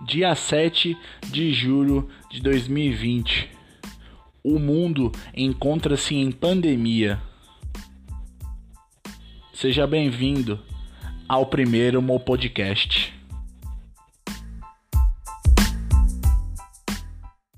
dia 7 de julho de 2020. O mundo encontra-se em pandemia. Seja bem-vindo ao primeiro Mo Podcast.